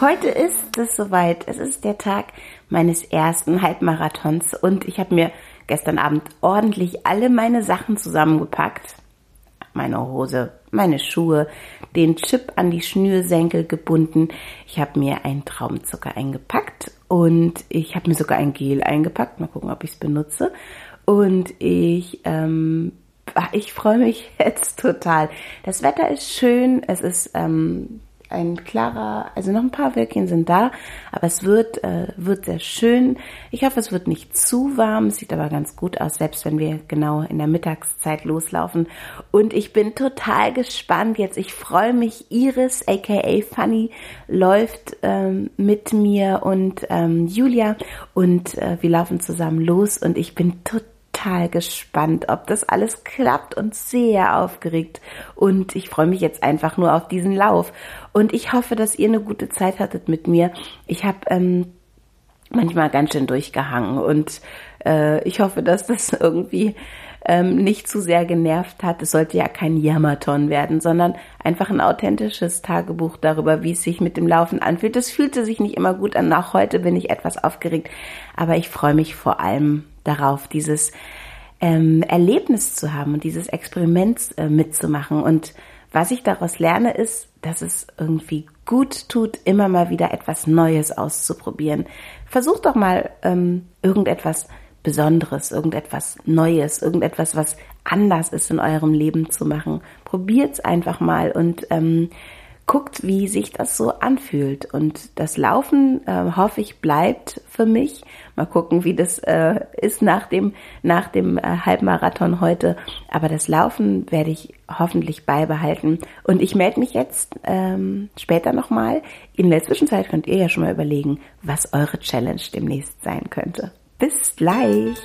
Heute ist es soweit. Es ist der Tag meines ersten Halbmarathons und ich habe mir gestern Abend ordentlich alle meine Sachen zusammengepackt. Meine Hose, meine Schuhe, den Chip an die Schnürsenkel gebunden. Ich habe mir einen Traubenzucker eingepackt und ich habe mir sogar ein Gel eingepackt. Mal gucken, ob ich es benutze. Und ich ähm, ich freue mich jetzt total. Das Wetter ist schön, es ist ähm, ein klarer, also noch ein paar Wölkchen sind da, aber es wird, äh, wird sehr schön. Ich hoffe, es wird nicht zu warm, sieht aber ganz gut aus, selbst wenn wir genau in der Mittagszeit loslaufen. Und ich bin total gespannt jetzt. Ich freue mich. Iris, aka Funny, läuft ähm, mit mir und ähm, Julia und äh, wir laufen zusammen los und ich bin total total gespannt, ob das alles klappt und sehr aufgeregt. Und ich freue mich jetzt einfach nur auf diesen Lauf. Und ich hoffe, dass ihr eine gute Zeit hattet mit mir. Ich habe ähm, manchmal ganz schön durchgehangen und äh, ich hoffe, dass das irgendwie ähm, nicht zu sehr genervt hat. Es sollte ja kein Jammerton werden, sondern einfach ein authentisches Tagebuch darüber, wie es sich mit dem Laufen anfühlt. Es fühlte sich nicht immer gut an. Auch heute bin ich etwas aufgeregt, aber ich freue mich vor allem darauf, dieses ähm, Erlebnis zu haben und dieses Experiment äh, mitzumachen. Und was ich daraus lerne, ist, dass es irgendwie gut tut, immer mal wieder etwas Neues auszuprobieren. Versucht doch mal ähm, irgendetwas Besonderes, irgendetwas Neues, irgendetwas, was anders ist in eurem Leben zu machen. Probiert's einfach mal und ähm, guckt, wie sich das so anfühlt. Und das Laufen, äh, hoffe ich, bleibt für mich. Mal gucken, wie das äh, ist nach dem, nach dem äh, Halbmarathon heute. Aber das Laufen werde ich hoffentlich beibehalten. Und ich melde mich jetzt ähm, später nochmal. In der Zwischenzeit könnt ihr ja schon mal überlegen, was eure Challenge demnächst sein könnte. Bis gleich!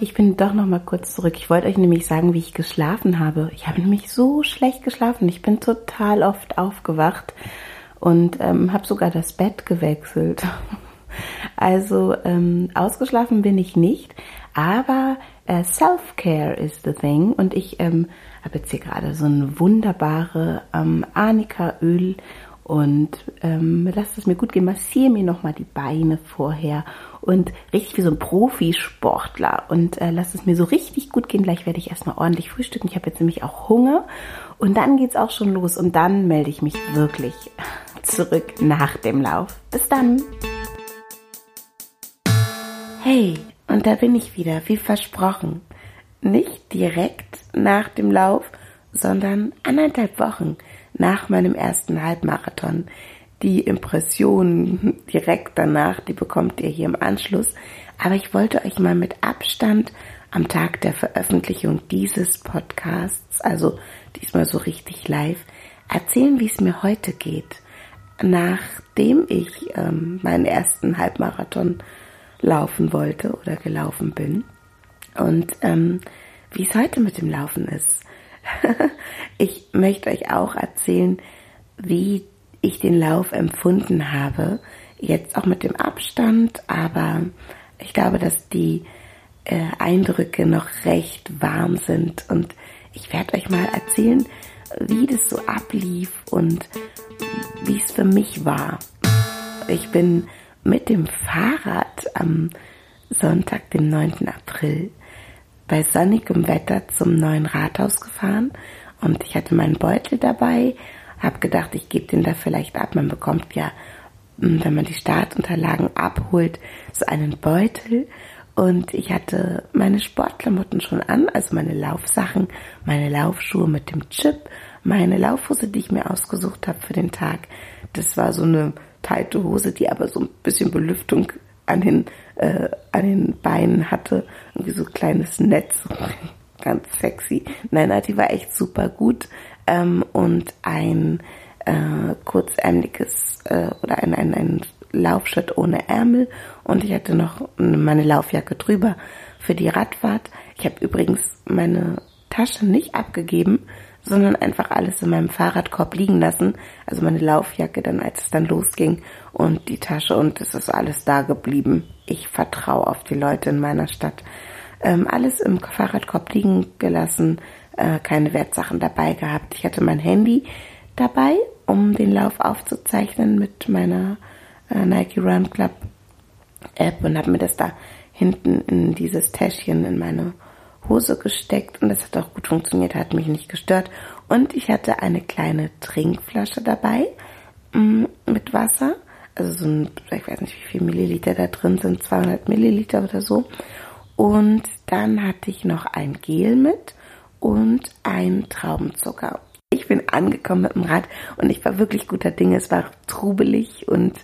Ich bin doch noch mal kurz zurück. Ich wollte euch nämlich sagen, wie ich geschlafen habe. Ich habe nämlich so schlecht geschlafen. Ich bin total oft aufgewacht und ähm, habe sogar das Bett gewechselt. Also ähm, ausgeschlafen bin ich nicht, aber äh, Self-Care is the thing. Und ich ähm, habe jetzt hier gerade so ein wunderbare ähm, Arnika-Öl und ähm, lasst es mir gut gehen, massiere mir nochmal die Beine vorher und richtig wie so ein Profisportler und äh, lasst es mir so richtig gut gehen. Gleich werde ich erstmal ordentlich frühstücken. Ich habe jetzt nämlich auch Hunger und dann geht's auch schon los und dann melde ich mich wirklich zurück nach dem Lauf. Bis dann! Hey, und da bin ich wieder, wie versprochen. Nicht direkt nach dem Lauf, sondern anderthalb Wochen nach meinem ersten Halbmarathon. Die Impressionen direkt danach, die bekommt ihr hier im Anschluss. Aber ich wollte euch mal mit Abstand am Tag der Veröffentlichung dieses Podcasts, also diesmal so richtig live, erzählen, wie es mir heute geht, nachdem ich ähm, meinen ersten Halbmarathon laufen wollte oder gelaufen bin und ähm, wie es heute mit dem Laufen ist. ich möchte euch auch erzählen, wie ich den Lauf empfunden habe. Jetzt auch mit dem Abstand, aber ich glaube, dass die äh, Eindrücke noch recht warm sind und ich werde euch mal erzählen, wie das so ablief und wie es für mich war. Ich bin mit dem Fahrrad am Sonntag, dem 9. April, bei sonnigem Wetter zum neuen Rathaus gefahren und ich hatte meinen Beutel dabei, habe gedacht, ich gebe den da vielleicht ab. Man bekommt ja, hm, wenn man die Startunterlagen abholt, so einen Beutel und ich hatte meine Sportklamotten schon an, also meine Laufsachen, meine Laufschuhe mit dem Chip, meine Laufhose, die ich mir ausgesucht habe für den Tag. Das war so eine teite Hose, die aber so ein bisschen Belüftung an den, äh, an den Beinen hatte. Irgendwie so ein kleines Netz. Ganz sexy. Nein, die war echt super gut. Ähm, und ein äh, kurzärmeliges äh, oder ein, ein, ein Laufshirt ohne Ärmel. Und ich hatte noch meine Laufjacke drüber für die Radfahrt. Ich habe übrigens meine Tasche nicht abgegeben, sondern einfach alles in meinem Fahrradkorb liegen lassen. Also meine Laufjacke dann, als es dann losging und die Tasche und es ist alles da geblieben. Ich vertraue auf die Leute in meiner Stadt. Ähm, alles im Fahrradkorb liegen gelassen, äh, keine Wertsachen dabei gehabt. Ich hatte mein Handy dabei, um den Lauf aufzuzeichnen mit meiner äh, Nike Run Club App und habe mir das da hinten in dieses Täschchen in meine Hose gesteckt und das hat auch gut funktioniert, hat mich nicht gestört. Und ich hatte eine kleine Trinkflasche dabei mm, mit Wasser, also so ein, ich weiß nicht, wie viel Milliliter da drin sind, 200 Milliliter oder so. Und dann hatte ich noch ein Gel mit und ein Traubenzucker. Ich bin angekommen mit dem Rad und ich war wirklich guter Dinge. Es war trubelig und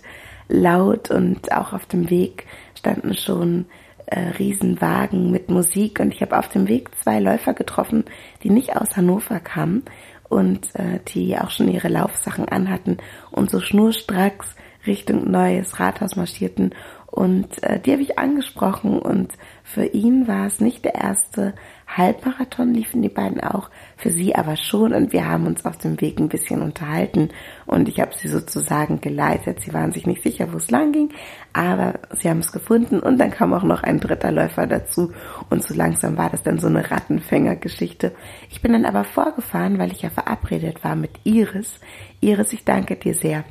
laut und auch auf dem Weg standen schon äh, Riesenwagen mit Musik und ich habe auf dem Weg zwei Läufer getroffen, die nicht aus Hannover kamen und äh, die auch schon ihre Laufsachen anhatten und so schnurstracks Richtung Neues Rathaus marschierten und äh, die habe ich angesprochen und für ihn war es nicht der erste Halbmarathon, liefen die beiden auch, für sie aber schon und wir haben uns auf dem Weg ein bisschen unterhalten und ich habe sie sozusagen geleitet. Sie waren sich nicht sicher, wo es lang ging, aber sie haben es gefunden und dann kam auch noch ein dritter Läufer dazu und so langsam war das dann so eine Rattenfängergeschichte. Ich bin dann aber vorgefahren, weil ich ja verabredet war mit Iris. Iris, ich danke dir sehr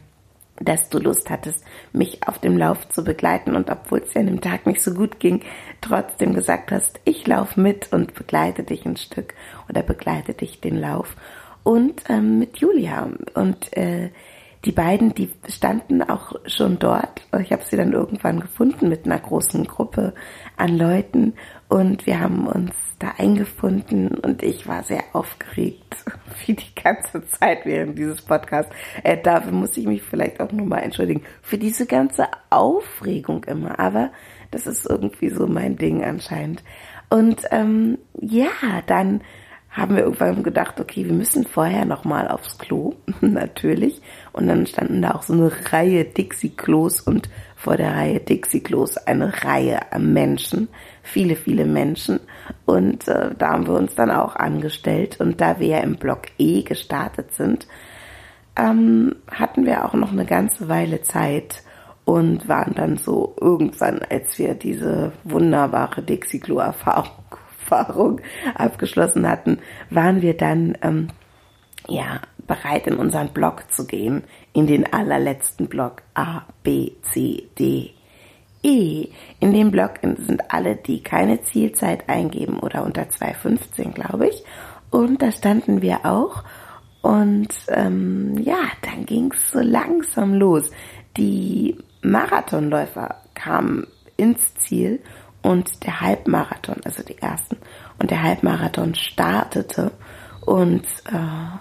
dass du Lust hattest, mich auf dem Lauf zu begleiten und obwohl es dir an dem Tag nicht so gut ging, trotzdem gesagt hast, ich laufe mit und begleite dich ein Stück oder begleite dich den Lauf. Und ähm, mit Julia und äh, die beiden, die standen auch schon dort. Ich habe sie dann irgendwann gefunden mit einer großen Gruppe an Leuten und wir haben uns da eingefunden und ich war sehr aufgeregt, wie die ganze Zeit während dieses Podcasts. Äh, dafür muss ich mich vielleicht auch nochmal entschuldigen, für diese ganze Aufregung immer. Aber das ist irgendwie so mein Ding anscheinend. Und ähm, ja, dann haben wir irgendwann gedacht, okay, wir müssen vorher nochmal aufs Klo, natürlich. Und dann standen da auch so eine Reihe Dixie-Klos und vor der Reihe Dixie-Klos eine Reihe an Menschen, viele, viele Menschen. Und äh, da haben wir uns dann auch angestellt. Und da wir ja im Block E gestartet sind, ähm, hatten wir auch noch eine ganze Weile Zeit und waren dann so irgendwann, als wir diese wunderbare Dixie-Klo-Erfahrung Erfahrung abgeschlossen hatten, waren wir dann ähm, ja bereit in unseren Block zu gehen, in den allerletzten Block A, B, C, D, E. In dem Block sind alle, die keine Zielzeit eingeben oder unter 2,15, glaube ich. Und da standen wir auch. Und ähm, ja, dann ging es so langsam los. Die Marathonläufer kamen ins Ziel und der Halbmarathon, also die ersten, und der Halbmarathon startete und äh,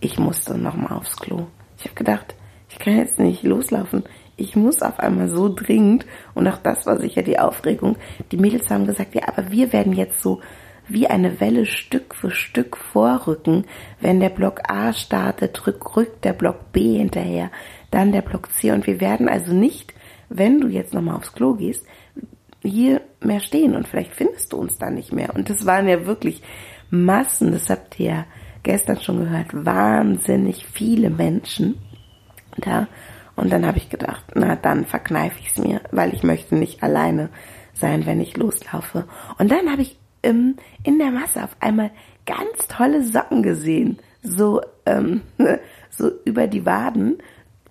ich musste nochmal aufs Klo. Ich habe gedacht, ich kann jetzt nicht loslaufen. Ich muss auf einmal so dringend und auch das war sicher die Aufregung. Die Mädels haben gesagt, ja, aber wir werden jetzt so wie eine Welle Stück für Stück vorrücken. Wenn der Block A startet, rück, rückt der Block B hinterher, dann der Block C und wir werden also nicht, wenn du jetzt nochmal aufs Klo gehst, hier mehr stehen und vielleicht findest du uns da nicht mehr. Und das waren ja wirklich Massen, das habt ihr ja gestern schon gehört, wahnsinnig viele Menschen da. Und dann habe ich gedacht, na dann verkneife ich es mir, weil ich möchte nicht alleine sein, wenn ich loslaufe. Und dann habe ich ähm, in der Masse auf einmal ganz tolle Socken gesehen, so ähm, so über die Waden,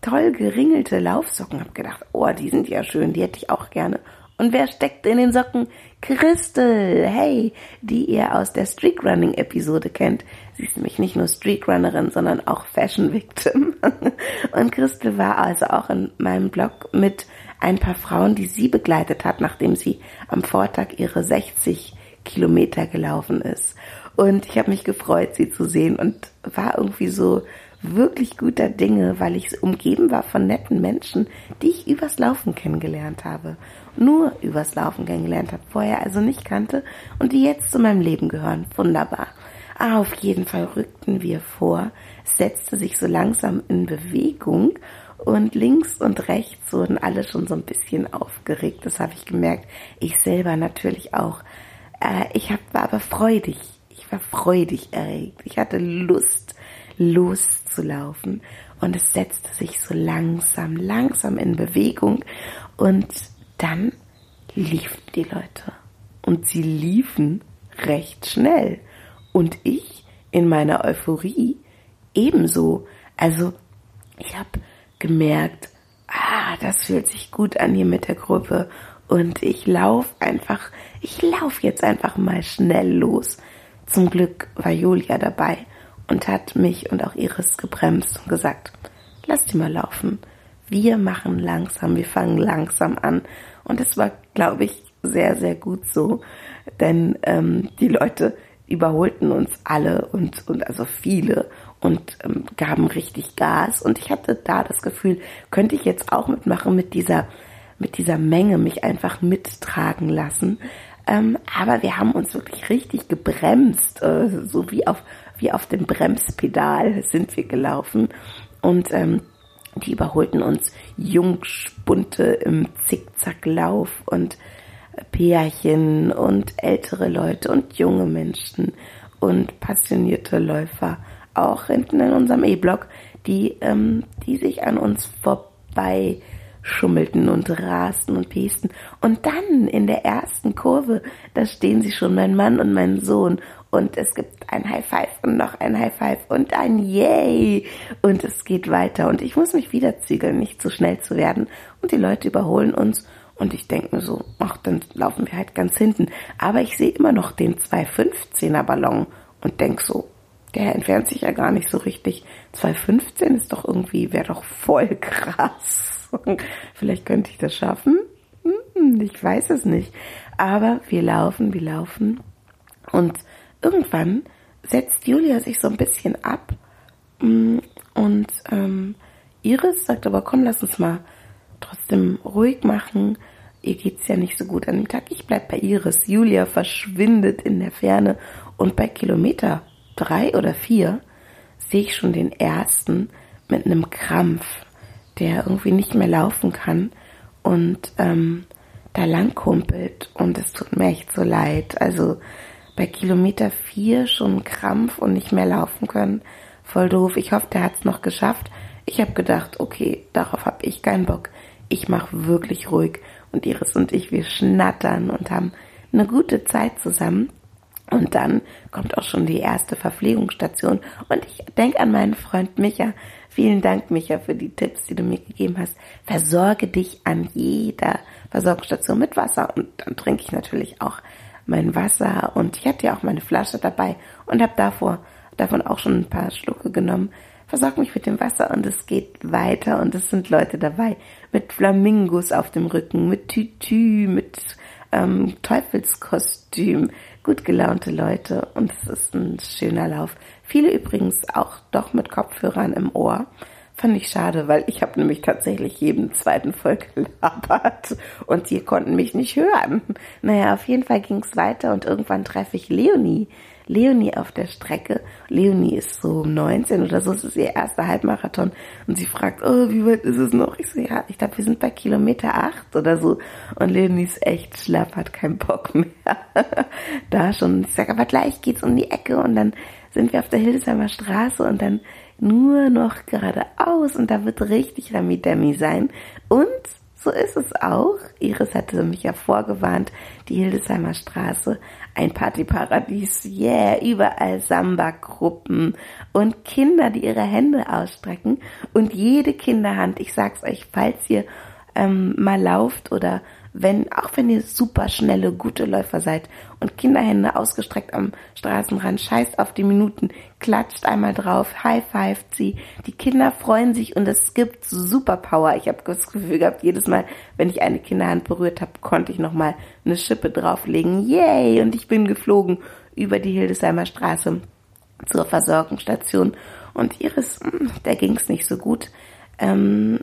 toll geringelte Laufsocken. Hab gedacht, oh, die sind ja schön, die hätte ich auch gerne. Und wer steckt in den Socken? Christel, hey, die ihr aus der Streetrunning-Episode kennt. Sie ist nämlich nicht nur Streetrunnerin, sondern auch Fashion Victim. Und Christel war also auch in meinem Blog mit ein paar Frauen, die sie begleitet hat, nachdem sie am Vortag ihre 60 Kilometer gelaufen ist. Und ich habe mich gefreut, sie zu sehen und war irgendwie so wirklich guter Dinge, weil ich umgeben war von netten Menschen, die ich übers Laufen kennengelernt habe. Nur übers Laufen kennengelernt habe, vorher also nicht kannte und die jetzt zu meinem Leben gehören. Wunderbar. Ah, auf jeden Fall rückten wir vor, setzte sich so langsam in Bewegung und links und rechts wurden alle schon so ein bisschen aufgeregt. Das habe ich gemerkt. Ich selber natürlich auch. Äh, ich hab, war aber freudig. Ich war freudig erregt. Ich hatte Lust, loszulaufen. Und es setzte sich so langsam, langsam in Bewegung. Und dann liefen die Leute. Und sie liefen recht schnell. Und ich in meiner Euphorie ebenso. Also ich habe gemerkt, ah, das fühlt sich gut an hier mit der Gruppe. Und ich laufe einfach, ich laufe jetzt einfach mal schnell los. Zum Glück war Julia dabei und hat mich und auch Iris gebremst und gesagt, lass die mal laufen. Wir machen langsam, wir fangen langsam an. Und es war, glaube ich, sehr, sehr gut so. Denn ähm, die Leute überholten uns alle und, und also viele und ähm, gaben richtig Gas. Und ich hatte da das Gefühl, könnte ich jetzt auch mitmachen mit dieser, mit dieser Menge, mich einfach mittragen lassen. Ähm, aber wir haben uns wirklich richtig gebremst, äh, so wie auf, wie auf dem Bremspedal sind wir gelaufen. Und ähm, die überholten uns Jungspunte im Zickzacklauf und Pärchen und ältere Leute und junge Menschen und passionierte Läufer, auch hinten in unserem E-Block, die, ähm, die sich an uns vorbei schummelten und rasten und piesten. Und dann in der ersten Kurve, da stehen sie schon, mein Mann und mein Sohn. Und es gibt ein High Five und noch ein High Five und ein Yay. Und es geht weiter. Und ich muss mich wieder zügeln, nicht zu schnell zu werden. Und die Leute überholen uns. Und ich denke mir so, ach, dann laufen wir halt ganz hinten. Aber ich sehe immer noch den 215er Ballon und denk so, der entfernt sich ja gar nicht so richtig. 215 ist doch irgendwie, wäre doch voll krass. Vielleicht könnte ich das schaffen. Hm, ich weiß es nicht. Aber wir laufen, wir laufen. Und irgendwann setzt Julia sich so ein bisschen ab. Mm, und ähm, Iris sagt aber, komm, lass uns mal trotzdem ruhig machen. Ihr geht's ja nicht so gut an dem Tag. Ich bleib bei Iris. Julia verschwindet in der Ferne und bei Kilometer drei oder vier sehe ich schon den ersten mit einem Krampf, der irgendwie nicht mehr laufen kann und ähm, da langkumpelt und es tut mir echt so leid. Also bei Kilometer vier schon Krampf und nicht mehr laufen können. Voll doof. Ich hoffe, der hat's noch geschafft. Ich habe gedacht, okay, darauf habe ich keinen Bock ich mache wirklich ruhig und Iris und ich, wir schnattern und haben eine gute Zeit zusammen. Und dann kommt auch schon die erste Verpflegungsstation. Und ich denke an meinen Freund Micha. Vielen Dank, Micha, für die Tipps, die du mir gegeben hast. Versorge dich an jeder Versorgungsstation mit Wasser. Und dann trinke ich natürlich auch mein Wasser. Und ich hatte ja auch meine Flasche dabei und habe davor, davon auch schon ein paar Schlucke genommen, versorg mich mit dem Wasser und es geht weiter und es sind Leute dabei mit Flamingos auf dem Rücken, mit Tütü, mit ähm, Teufelskostüm, gut gelaunte Leute und es ist ein schöner Lauf. Viele übrigens auch doch mit Kopfhörern im Ohr. Fand ich schade, weil ich habe nämlich tatsächlich jeden zweiten voll gelabert und die konnten mich nicht hören. Naja, auf jeden Fall ging es weiter und irgendwann treffe ich Leonie, Leonie auf der Strecke. Leonie ist so 19 oder so, es ist ihr erster Halbmarathon. Und sie fragt, oh, wie weit ist es noch? Ich so, ja, ich glaube, wir sind bei Kilometer 8 oder so. Und Leonie ist echt schlapp, hat keinen Bock mehr. da schon. Ich sage, aber gleich geht's um die Ecke und dann sind wir auf der Hildesheimer Straße und dann nur noch geradeaus und da wird richtig Rami-Demi sein. Und so ist es auch. Iris hatte mich ja vorgewarnt, die Hildesheimer Straße, ein Partyparadies, yeah, überall Samba-Gruppen und Kinder, die ihre Hände ausstrecken und jede Kinderhand, ich sag's euch, falls ihr ähm, mal lauft oder wenn, auch wenn ihr super schnelle, gute Läufer seid und Kinderhände ausgestreckt am Straßenrand, scheißt auf die Minuten, klatscht einmal drauf, high-fived sie. Die Kinder freuen sich und es gibt super Power. Ich habe das Gefühl gehabt, jedes Mal, wenn ich eine Kinderhand berührt habe, konnte ich nochmal eine Schippe drauflegen. Yay! Und ich bin geflogen über die Hildesheimer Straße zur Versorgungsstation. Und Iris, hm, der ging's nicht so gut. Ähm,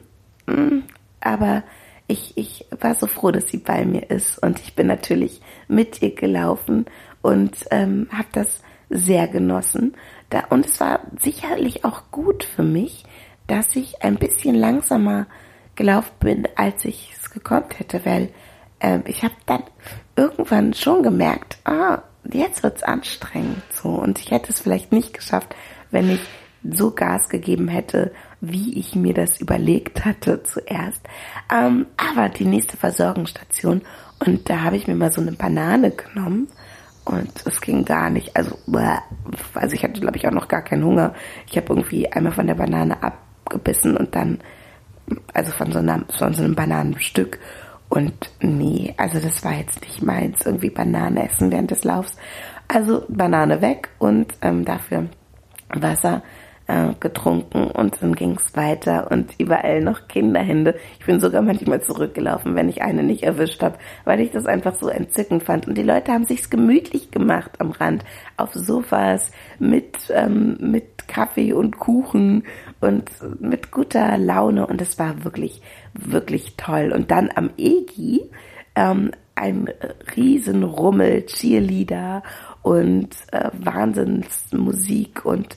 hm, aber ich, ich war so froh, dass sie bei mir ist und ich bin natürlich mit ihr gelaufen und ähm, habe das sehr genossen. Da, und es war sicherlich auch gut für mich, dass ich ein bisschen langsamer gelaufen bin, als ich es gekonnt hätte, weil ähm, ich habe dann irgendwann schon gemerkt, ah, jetzt wird's anstrengend so und ich hätte es vielleicht nicht geschafft, wenn ich so Gas gegeben hätte, wie ich mir das überlegt hatte zuerst. Ähm, aber die nächste Versorgungsstation Und da habe ich mir mal so eine Banane genommen und es ging gar nicht. Also, also ich hatte, glaube ich, auch noch gar keinen Hunger. Ich habe irgendwie einmal von der Banane abgebissen und dann, also von so, einer, von so einem Bananenstück. Und nee, also das war jetzt nicht meins, irgendwie Banane essen während des Laufs. Also Banane weg und ähm, dafür Wasser äh, getrunken und dann ging es weiter und überall noch Kinderhände. Ich bin sogar manchmal zurückgelaufen, wenn ich eine nicht erwischt habe, weil ich das einfach so entzückend fand. Und die Leute haben sich's gemütlich gemacht am Rand, auf Sofas mit ähm, mit Kaffee und Kuchen und mit guter Laune und es war wirklich wirklich toll. Und dann am Egi ähm, ein Riesenrummel, Cheerleader und äh, Wahnsinnsmusik und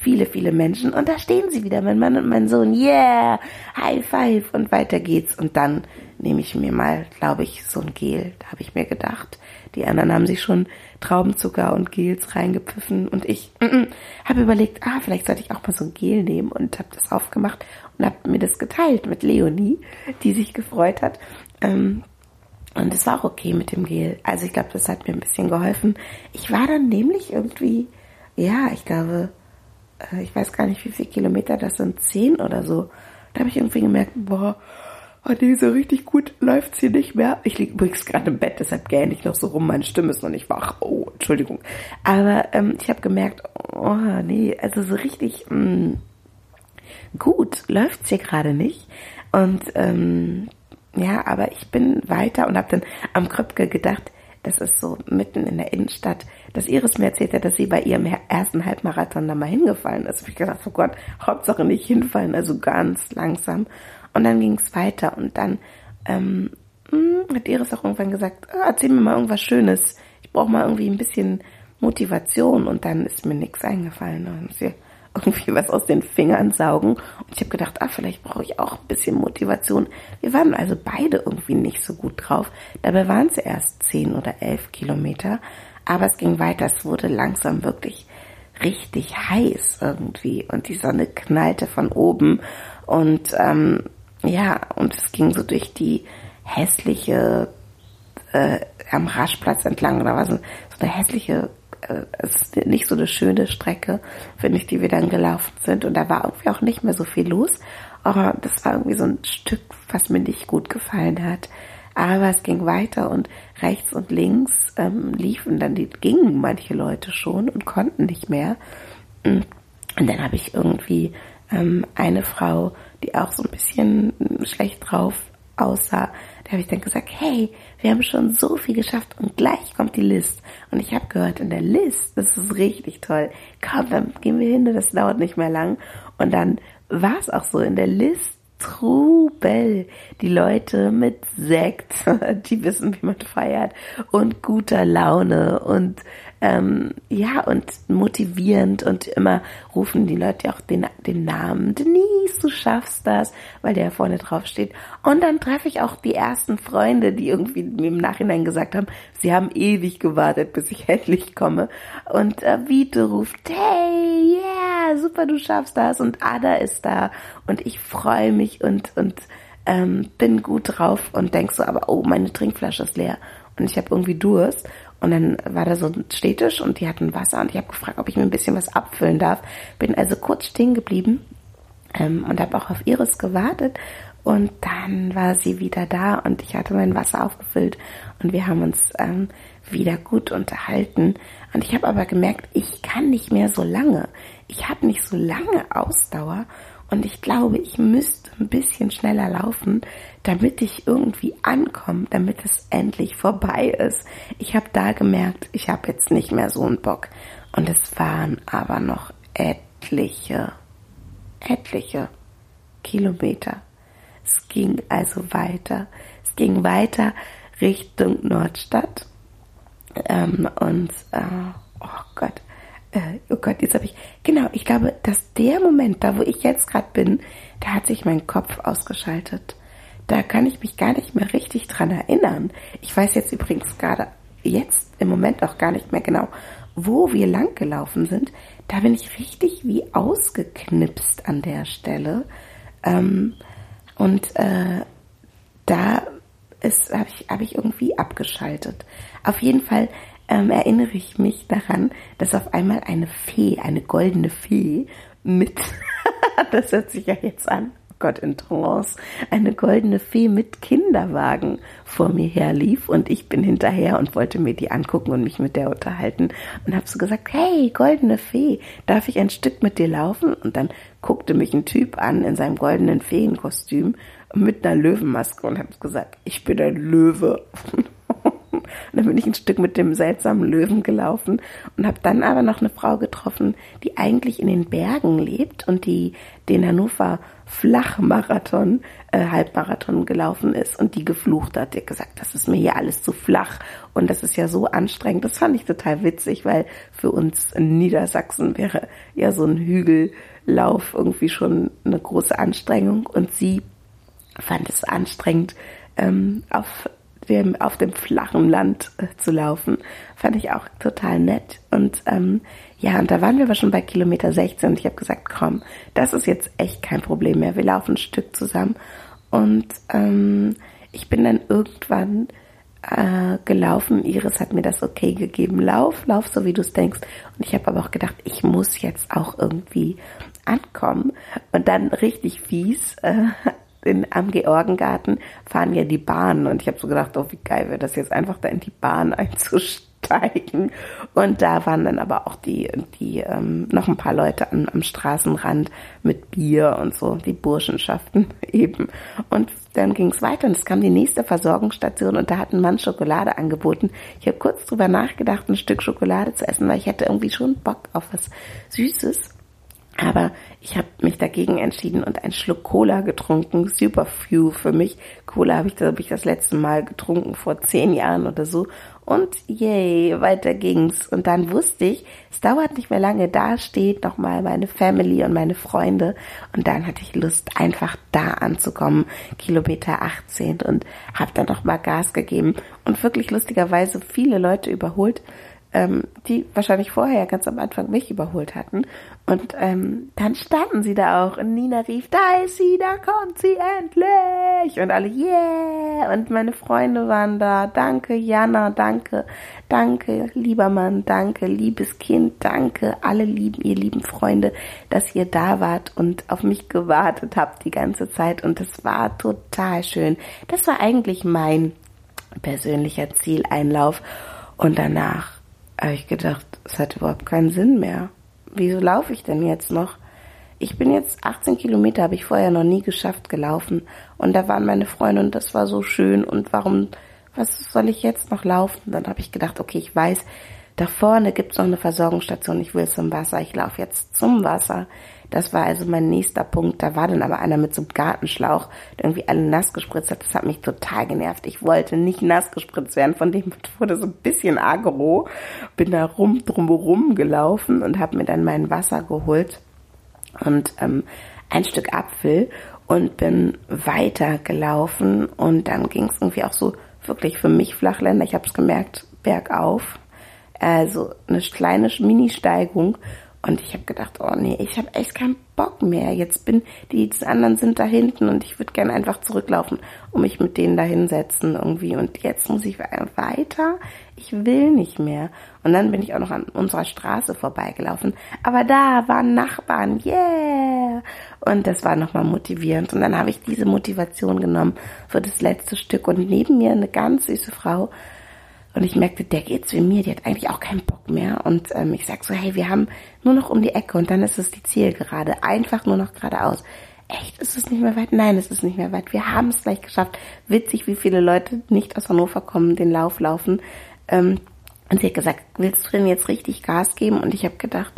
viele, viele Menschen. Und da stehen sie wieder, mein Mann und mein Sohn. Yeah, High Five und weiter geht's. Und dann nehme ich mir mal, glaube ich, so ein Gel. Da habe ich mir gedacht. Die anderen haben sich schon Traubenzucker und Gels reingepfiffen und ich mm, mm, habe überlegt, ah, vielleicht sollte ich auch mal so ein Gel nehmen und habe das aufgemacht und habe mir das geteilt mit Leonie, die sich gefreut hat. Ähm, und es war auch okay mit dem Gel. Also ich glaube, das hat mir ein bisschen geholfen. Ich war dann nämlich irgendwie, ja, ich glaube, ich weiß gar nicht, wie viele Kilometer das sind, zehn oder so. Da habe ich irgendwie gemerkt, boah, oh nee, so richtig gut läuft's hier nicht mehr. Ich liege übrigens gerade im Bett, deshalb gähne ich noch so rum, meine Stimme ist noch nicht wach. Oh, Entschuldigung. Aber ähm, ich habe gemerkt, oh nee, also so richtig mh, mm, gut läuft's hier gerade nicht. Und ähm, ja, aber ich bin weiter und habe dann am Kröpke gedacht, das ist so mitten in der Innenstadt, dass Iris mir erzählt hat, dass sie bei ihrem ersten Halbmarathon da mal hingefallen ist. Ich gedacht, oh Gott, Hauptsache nicht hinfallen, also ganz langsam. Und dann ging es weiter und dann ähm, hm, hat Iris auch irgendwann gesagt, oh, erzähl mir mal irgendwas Schönes. Ich brauche mal irgendwie ein bisschen Motivation und dann ist mir nichts eingefallen. Und sie irgendwie was aus den Fingern saugen. Und ich habe gedacht, ah, vielleicht brauche ich auch ein bisschen Motivation. Wir waren also beide irgendwie nicht so gut drauf. Dabei waren es erst zehn oder elf Kilometer. Aber es ging weiter. Es wurde langsam wirklich richtig heiß irgendwie. Und die Sonne knallte von oben. Und ähm, ja, und es ging so durch die hässliche äh, am Raschplatz entlang. Da war so, so eine hässliche es ist nicht so eine schöne Strecke, finde ich, die wir dann gelaufen sind. Und da war irgendwie auch nicht mehr so viel los. Aber das war irgendwie so ein Stück, was mir nicht gut gefallen hat. Aber es ging weiter und rechts und links ähm, liefen dann die, gingen manche Leute schon und konnten nicht mehr. Und dann habe ich irgendwie ähm, eine Frau, die auch so ein bisschen schlecht drauf aussah, da habe ich dann gesagt, hey, wir haben schon so viel geschafft und gleich kommt die List. Und ich habe gehört, in der List, das ist richtig toll. Komm, dann gehen wir hin, das dauert nicht mehr lang. Und dann war es auch so in der List Trubel. Die Leute mit Sekt, die wissen, wie man feiert und guter Laune und ähm, ja, und motivierend und immer rufen die Leute auch den, den Namen, Denise, du schaffst das, weil der vorne drauf steht. Und dann treffe ich auch die ersten Freunde, die irgendwie mir im Nachhinein gesagt haben, sie haben ewig gewartet, bis ich endlich komme. Und äh, Vito ruft, hey, yeah, super, du schaffst das. Und Ada ist da und ich freue mich und, und ähm, bin gut drauf und denk so, aber oh, meine Trinkflasche ist leer und ich habe irgendwie Durst und dann war da so ein Städtisch und die hatten Wasser und ich habe gefragt, ob ich mir ein bisschen was abfüllen darf. Bin also kurz stehen geblieben ähm, und habe auch auf Iris gewartet. Und dann war sie wieder da und ich hatte mein Wasser aufgefüllt und wir haben uns ähm, wieder gut unterhalten. Und ich habe aber gemerkt, ich kann nicht mehr so lange. Ich habe nicht so lange Ausdauer und ich glaube, ich müsste ein bisschen schneller laufen, damit ich irgendwie ankomme, damit es endlich vorbei ist. Ich habe da gemerkt, ich habe jetzt nicht mehr so einen Bock. Und es waren aber noch etliche, etliche Kilometer. Es ging also weiter. Es ging weiter Richtung Nordstadt. Ähm, und, äh, oh Gott, äh, oh Gott, jetzt habe ich, genau, ich glaube, dass der Moment, da wo ich jetzt gerade bin, da hat sich mein Kopf ausgeschaltet. Da kann ich mich gar nicht mehr richtig dran erinnern. Ich weiß jetzt übrigens gerade jetzt im Moment auch gar nicht mehr genau, wo wir lang gelaufen sind. Da bin ich richtig wie ausgeknipst an der Stelle. Ähm, und äh, da habe ich, hab ich irgendwie abgeschaltet. Auf jeden Fall ähm, erinnere ich mich daran, dass auf einmal eine Fee, eine goldene Fee mit, das hört sich ja jetzt an, Gott in Trance, eine goldene Fee mit Kinderwagen vor mir herlief und ich bin hinterher und wollte mir die angucken und mich mit der unterhalten und habe so gesagt, hey, goldene Fee, darf ich ein Stück mit dir laufen? Und dann guckte mich ein Typ an in seinem goldenen Feenkostüm mit einer Löwenmaske und hat gesagt, ich bin ein Löwe. Und dann bin ich ein Stück mit dem seltsamen Löwen gelaufen und habe dann aber noch eine Frau getroffen, die eigentlich in den Bergen lebt und die den Hannover Flachmarathon, äh, Halbmarathon gelaufen ist und die geflucht hat. Die hat gesagt, das ist mir hier alles zu flach und das ist ja so anstrengend. Das fand ich total witzig, weil für uns in Niedersachsen wäre ja so ein Hügellauf irgendwie schon eine große Anstrengung und sie fand es anstrengend, ähm, auf dem, auf dem flachen Land äh, zu laufen. Fand ich auch total nett. Und ähm, ja, und da waren wir aber schon bei Kilometer 16 und ich habe gesagt, komm, das ist jetzt echt kein Problem mehr. Wir laufen ein Stück zusammen. Und ähm, ich bin dann irgendwann äh, gelaufen. Iris hat mir das okay gegeben. Lauf, lauf so wie du es denkst. Und ich habe aber auch gedacht, ich muss jetzt auch irgendwie ankommen. Und dann richtig fies äh, in, am Georgengarten fahren ja die Bahnen und ich habe so gedacht, oh wie geil wäre das jetzt einfach da in die Bahn einzusteigen und da waren dann aber auch die die ähm, noch ein paar Leute an, am Straßenrand mit Bier und so die Burschenschaften eben und dann ging es weiter und es kam die nächste Versorgungsstation und da hat ein Mann Schokolade angeboten. Ich habe kurz drüber nachgedacht, ein Stück Schokolade zu essen, weil ich hätte irgendwie schon Bock auf was Süßes. Aber ich habe mich dagegen entschieden und einen Schluck Cola getrunken. Super few für mich. Cola habe ich, hab ich das letzte Mal getrunken vor zehn Jahren oder so. Und yay, weiter ging's. Und dann wusste ich, es dauert nicht mehr lange. Da steht nochmal meine Family und meine Freunde. Und dann hatte ich Lust, einfach da anzukommen. Kilometer 18 und habe dann nochmal Gas gegeben. Und wirklich lustigerweise viele Leute überholt ähm, die wahrscheinlich vorher ganz am Anfang mich überholt hatten. Und ähm, dann standen sie da auch und Nina rief, da ist sie, da kommt sie endlich. Und alle, yeah. Und meine Freunde waren da. Danke, Jana, danke, danke, lieber Mann, danke, liebes Kind, danke, alle lieben, ihr lieben Freunde, dass ihr da wart und auf mich gewartet habt die ganze Zeit. Und es war total schön. Das war eigentlich mein persönlicher Zieleinlauf. Und danach habe ich gedacht, es hat überhaupt keinen Sinn mehr. Wieso laufe ich denn jetzt noch? Ich bin jetzt 18 Kilometer, habe ich vorher noch nie geschafft, gelaufen. Und da waren meine Freunde und das war so schön. Und warum, was soll ich jetzt noch laufen? Dann habe ich gedacht, okay, ich weiß, da vorne gibt's noch eine Versorgungsstation. Ich will zum Wasser. Ich laufe jetzt zum Wasser. Das war also mein nächster Punkt. Da war dann aber einer mit so einem Gartenschlauch, der irgendwie alle nass gespritzt hat. Das hat mich total genervt. Ich wollte nicht nass gespritzt werden. Von dem wurde so ein bisschen agro. Bin da rum, drumherum gelaufen und habe mir dann mein Wasser geholt und ähm, ein Stück Apfel und bin weitergelaufen und dann ging es irgendwie auch so wirklich für mich Flachländer. Ich habe es gemerkt, bergauf. Also eine kleine Mini-Steigung und ich habe gedacht, oh nee, ich habe echt keinen Bock mehr. Jetzt bin die, die anderen sind da hinten und ich würde gerne einfach zurücklaufen und mich mit denen da hinsetzen irgendwie. Und jetzt muss ich weiter. Ich will nicht mehr. Und dann bin ich auch noch an unserer Straße vorbeigelaufen. Aber da waren Nachbarn, yeah! Und das war nochmal motivierend. Und dann habe ich diese Motivation genommen für das letzte Stück. Und neben mir eine ganz süße Frau, und ich merkte, der geht's wie mir, die hat eigentlich auch keinen Bock mehr. Und ähm, ich sag so, hey, wir haben nur noch um die Ecke und dann ist es die Zielgerade. Einfach nur noch geradeaus. Echt, ist es nicht mehr weit? Nein, es ist nicht mehr weit. Wir haben es gleich geschafft. Witzig, wie viele Leute nicht aus Hannover kommen, den Lauf laufen. Ähm, und sie hat gesagt, willst du denn jetzt richtig Gas geben? Und ich habe gedacht,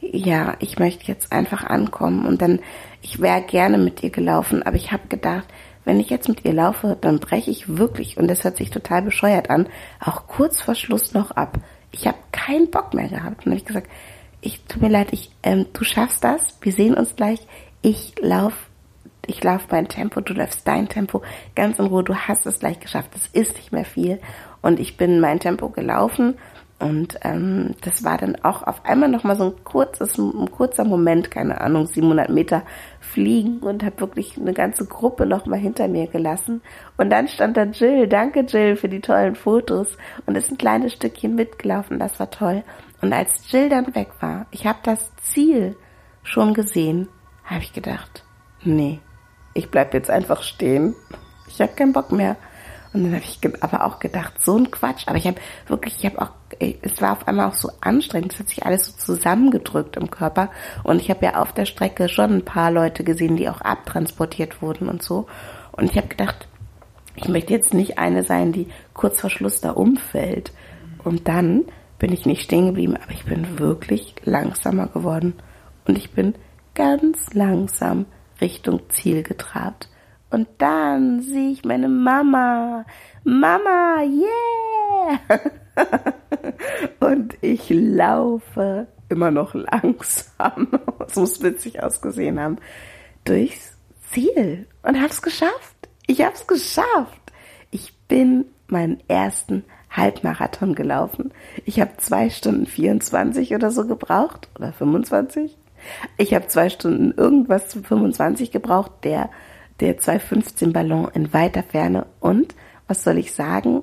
ja, ich möchte jetzt einfach ankommen. Und dann, ich wäre gerne mit ihr gelaufen, aber ich habe gedacht, wenn ich jetzt mit ihr laufe, dann breche ich wirklich, und das hört sich total bescheuert an, auch kurz vor Schluss noch ab. Ich habe keinen Bock mehr gehabt. Und habe ich gesagt, ich tut mir leid, ich, ähm, du schaffst das, wir sehen uns gleich. Ich lauf, ich lauf mein Tempo, du läufst dein Tempo, ganz in Ruhe, du hast es gleich geschafft. Es ist nicht mehr viel. Und ich bin mein Tempo gelaufen Und ähm, das war dann auch auf einmal nochmal so ein kurzes, ein kurzer Moment, keine Ahnung, 700 Meter fliegen und habe wirklich eine ganze Gruppe nochmal hinter mir gelassen. Und dann stand da Jill, danke Jill für die tollen Fotos und ist ein kleines Stückchen mitgelaufen, das war toll. Und als Jill dann weg war, ich habe das Ziel schon gesehen, habe ich gedacht, nee, ich bleib jetzt einfach stehen. Ich habe keinen Bock mehr. Und dann habe ich aber auch gedacht, so ein Quatsch. Aber ich habe wirklich, ich habe auch, es war auf einmal auch so anstrengend. Es hat sich alles so zusammengedrückt im Körper. Und ich habe ja auf der Strecke schon ein paar Leute gesehen, die auch abtransportiert wurden und so. Und ich habe gedacht, ich möchte jetzt nicht eine sein, die kurz vor Schluss da umfällt. Und dann bin ich nicht stehen geblieben, aber ich bin wirklich langsamer geworden. Und ich bin ganz langsam Richtung Ziel getrabt. Und dann sehe ich meine Mama. Mama, yeah! und ich laufe immer noch langsam. Es muss witzig ausgesehen haben. Durchs Ziel. Und hab's geschafft. Ich hab's geschafft. Ich bin meinen ersten Halbmarathon gelaufen. Ich habe zwei Stunden 24 oder so gebraucht. Oder 25. Ich habe zwei Stunden irgendwas zu 25 gebraucht. Der der 215 Ballon in weiter Ferne und, was soll ich sagen,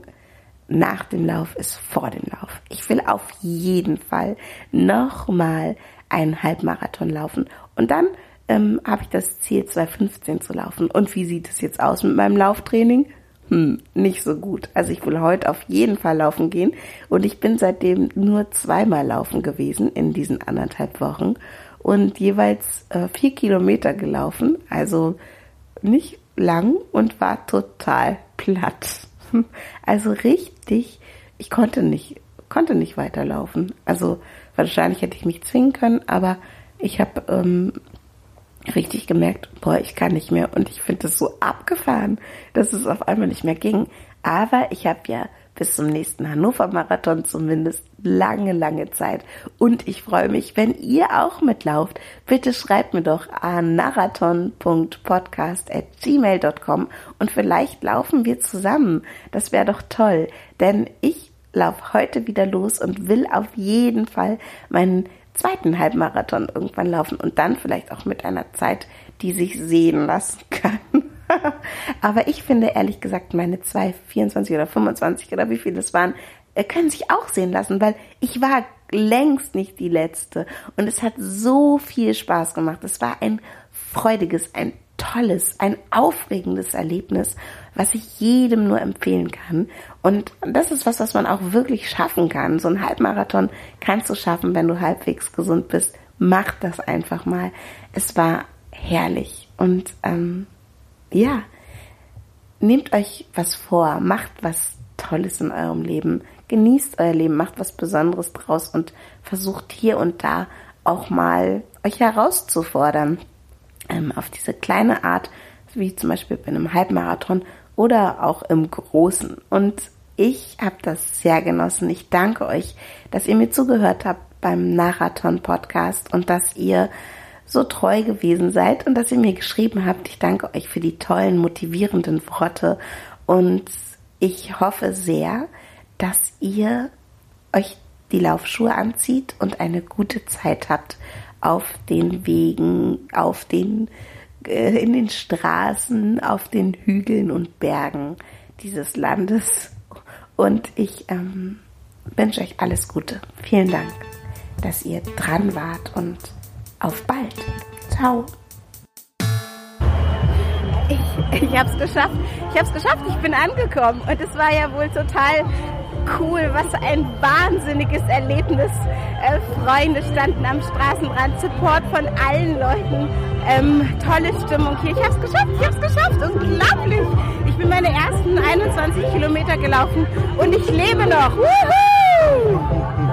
nach dem Lauf ist vor dem Lauf. Ich will auf jeden Fall nochmal einen Halbmarathon laufen und dann ähm, habe ich das Ziel 215 zu laufen. Und wie sieht es jetzt aus mit meinem Lauftraining? Hm, nicht so gut. Also ich will heute auf jeden Fall laufen gehen und ich bin seitdem nur zweimal laufen gewesen in diesen anderthalb Wochen und jeweils äh, vier Kilometer gelaufen. Also nicht lang und war total platt. Also richtig, ich konnte nicht, konnte nicht weiterlaufen. Also wahrscheinlich hätte ich mich zwingen können, aber ich habe ähm, richtig gemerkt, boah, ich kann nicht mehr. Und ich finde es so abgefahren, dass es auf einmal nicht mehr ging. Aber ich habe ja bis zum nächsten Hannover Marathon zumindest lange, lange Zeit. Und ich freue mich, wenn ihr auch mitlauft. Bitte schreibt mir doch an marathon.podcast.gmail.com und vielleicht laufen wir zusammen. Das wäre doch toll, denn ich laufe heute wieder los und will auf jeden Fall meinen zweiten Halbmarathon irgendwann laufen und dann vielleicht auch mit einer Zeit, die sich sehen lassen kann. Aber ich finde ehrlich gesagt, meine zwei, 24 oder 25 oder wie viele es waren, äh, können sich auch sehen lassen, weil ich war längst nicht die letzte und es hat so viel Spaß gemacht. Es war ein freudiges, ein tolles, ein aufregendes Erlebnis, was ich jedem nur empfehlen kann. Und das ist was, was man auch wirklich schaffen kann. So ein Halbmarathon kannst du schaffen, wenn du halbwegs gesund bist. Mach das einfach mal. Es war herrlich und ähm, ja, nehmt euch was vor, macht was Tolles in eurem Leben, genießt euer Leben, macht was Besonderes draus und versucht hier und da auch mal euch herauszufordern ähm, auf diese kleine Art, wie zum Beispiel bei einem Halbmarathon oder auch im Großen. Und ich habe das sehr genossen. Ich danke euch, dass ihr mir zugehört habt beim Marathon Podcast und dass ihr so treu gewesen seid und dass ihr mir geschrieben habt. Ich danke euch für die tollen, motivierenden Worte und ich hoffe sehr, dass ihr euch die Laufschuhe anzieht und eine gute Zeit habt auf den Wegen, auf den, äh, in den Straßen, auf den Hügeln und Bergen dieses Landes. Und ich ähm, wünsche euch alles Gute. Vielen Dank, dass ihr dran wart und auf bald. Ciao. Ich, ich habe es geschafft. Ich habe es geschafft. Ich bin angekommen. Und es war ja wohl total cool. Was ein wahnsinniges Erlebnis. Äh, Freunde standen am Straßenrand. Support von allen Leuten. Ähm, tolle Stimmung hier. Ich habe es geschafft. Ich habe es geschafft. Unglaublich. Ich bin meine ersten 21 Kilometer gelaufen und ich lebe noch. Woohoo!